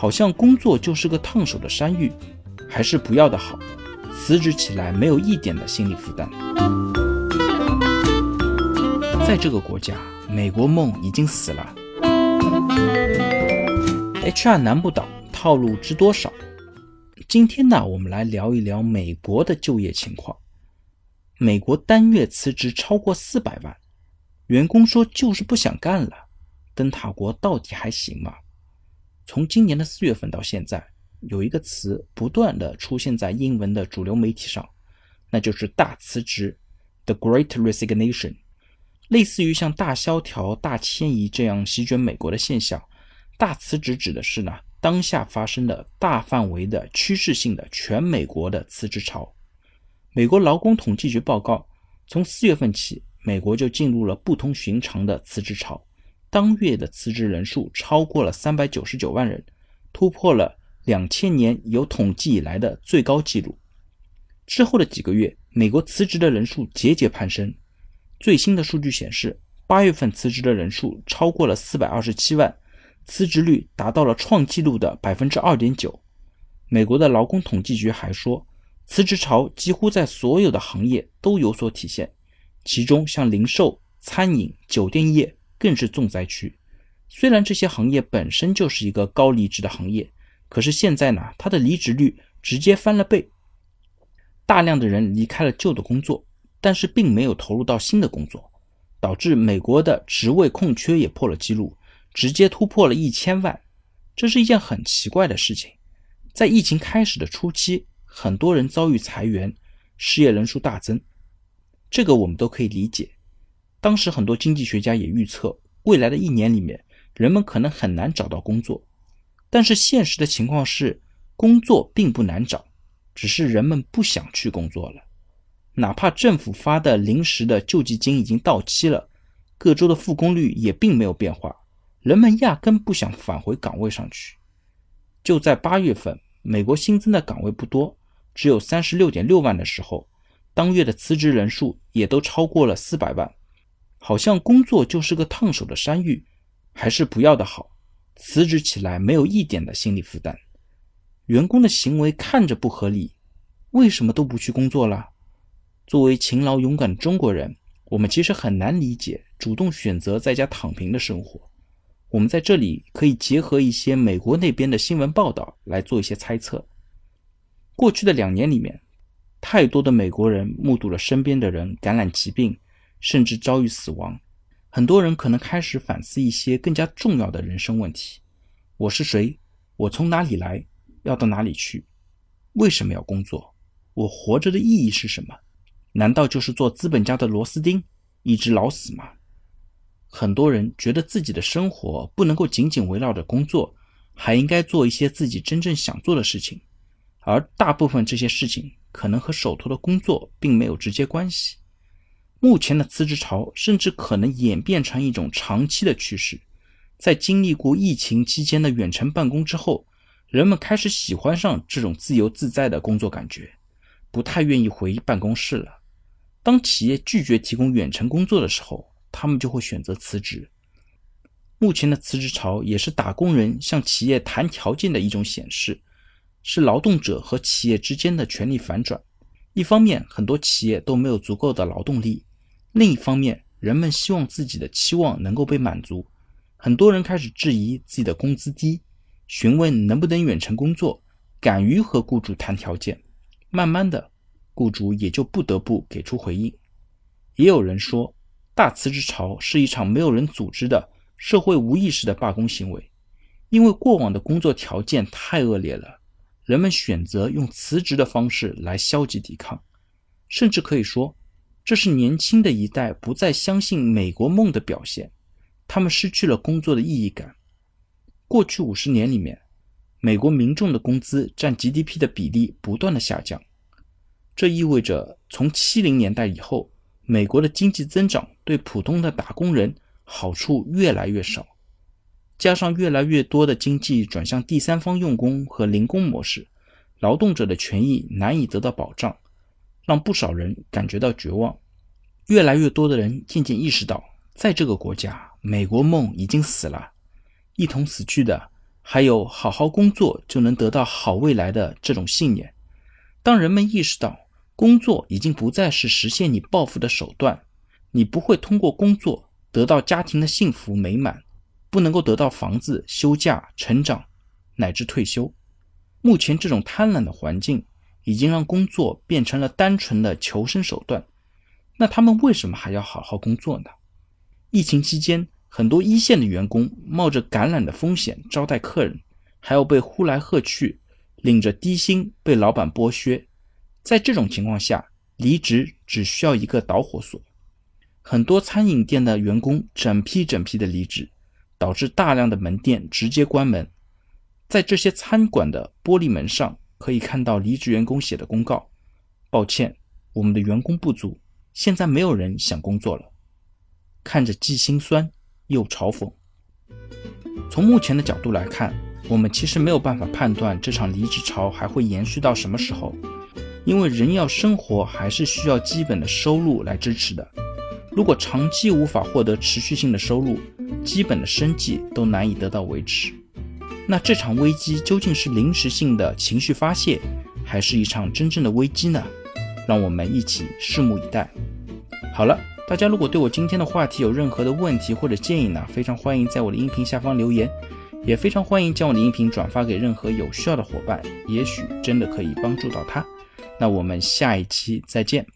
好像工作就是个烫手的山芋，还是不要的好。辞职起来没有一点的心理负担。在这个国家，美国梦已经死了。HR 难不倒，套路知多少？今天呢，我们来聊一聊美国的就业情况。美国单月辞职超过四百万，员工说就是不想干了。灯塔国到底还行吗？从今年的四月份到现在，有一个词不断的出现在英文的主流媒体上，那就是大辞职 （The Great Resignation），类似于像大萧条、大迁移这样席卷美国的现象。大辞职指的是呢，当下发生的大范围的趋势性的全美国的辞职潮。美国劳工统计局报告，从四月份起，美国就进入了不同寻常的辞职潮，当月的辞职人数超过了三百九十九万人，突破了两千年有统计以来的最高纪录。之后的几个月，美国辞职的人数节节攀升。最新的数据显示，八月份辞职的人数超过了四百二十七万，辞职率达到了创纪录的百分之二点九。美国的劳工统计局还说。辞职潮几乎在所有的行业都有所体现，其中像零售、餐饮、酒店业更是重灾区。虽然这些行业本身就是一个高离职的行业，可是现在呢，它的离职率直接翻了倍。大量的人离开了旧的工作，但是并没有投入到新的工作，导致美国的职位空缺也破了记录，直接突破了一千万。这是一件很奇怪的事情。在疫情开始的初期。很多人遭遇裁员，失业人数大增，这个我们都可以理解。当时很多经济学家也预测，未来的一年里面，人们可能很难找到工作。但是现实的情况是，工作并不难找，只是人们不想去工作了。哪怕政府发的临时的救济金已经到期了，各州的复工率也并没有变化，人们压根不想返回岗位上去。就在八月份，美国新增的岗位不多。只有三十六点六万的时候，当月的辞职人数也都超过了四百万，好像工作就是个烫手的山芋，还是不要的好。辞职起来没有一点的心理负担，员工的行为看着不合理，为什么都不去工作了？作为勤劳勇敢的中国人，我们其实很难理解主动选择在家躺平的生活。我们在这里可以结合一些美国那边的新闻报道来做一些猜测。过去的两年里面，太多的美国人目睹了身边的人感染疾病，甚至遭遇死亡。很多人可能开始反思一些更加重要的人生问题：我是谁？我从哪里来？要到哪里去？为什么要工作？我活着的意义是什么？难道就是做资本家的螺丝钉，一直老死吗？很多人觉得自己的生活不能够仅仅围绕着工作，还应该做一些自己真正想做的事情。而大部分这些事情可能和手头的工作并没有直接关系。目前的辞职潮甚至可能演变成一种长期的趋势。在经历过疫情期间的远程办公之后，人们开始喜欢上这种自由自在的工作感觉，不太愿意回办公室了。当企业拒绝提供远程工作的时候，他们就会选择辞职。目前的辞职潮也是打工人向企业谈条件的一种显示。是劳动者和企业之间的权力反转。一方面，很多企业都没有足够的劳动力；另一方面，人们希望自己的期望能够被满足。很多人开始质疑自己的工资低，询问能不能远程工作，敢于和雇主谈条件。慢慢的，雇主也就不得不给出回应。也有人说，大辞职潮是一场没有人组织的社会无意识的罢工行为，因为过往的工作条件太恶劣了。人们选择用辞职的方式来消极抵抗，甚至可以说，这是年轻的一代不再相信美国梦的表现。他们失去了工作的意义感。过去五十年里面，美国民众的工资占 GDP 的比例不断的下降，这意味着从七零年代以后，美国的经济增长对普通的打工人好处越来越少。加上越来越多的经济转向第三方用工和零工模式，劳动者的权益难以得到保障，让不少人感觉到绝望。越来越多的人渐渐意识到，在这个国家，美国梦已经死了。一同死去的还有好好工作就能得到好未来的这种信念。当人们意识到工作已经不再是实现你抱负的手段，你不会通过工作得到家庭的幸福美满，不能够得到房子、休假、成长乃至退休。目前这种贪婪的环境已经让工作变成了单纯的求生手段。那他们为什么还要好好工作呢？疫情期间，很多一线的员工冒着感染的风险招待客人，还要被呼来喝去。领着低薪被老板剥削，在这种情况下，离职只需要一个导火索。很多餐饮店的员工整批整批的离职，导致大量的门店直接关门。在这些餐馆的玻璃门上，可以看到离职员工写的公告：“抱歉，我们的员工不足，现在没有人想工作了。”看着既心酸又嘲讽。从目前的角度来看。我们其实没有办法判断这场离职潮还会延续到什么时候，因为人要生活还是需要基本的收入来支持的。如果长期无法获得持续性的收入，基本的生计都难以得到维持。那这场危机究竟是临时性的情绪发泄，还是一场真正的危机呢？让我们一起拭目以待。好了，大家如果对我今天的话题有任何的问题或者建议呢，非常欢迎在我的音频下方留言。也非常欢迎将我的音频转发给任何有需要的伙伴，也许真的可以帮助到他。那我们下一期再见。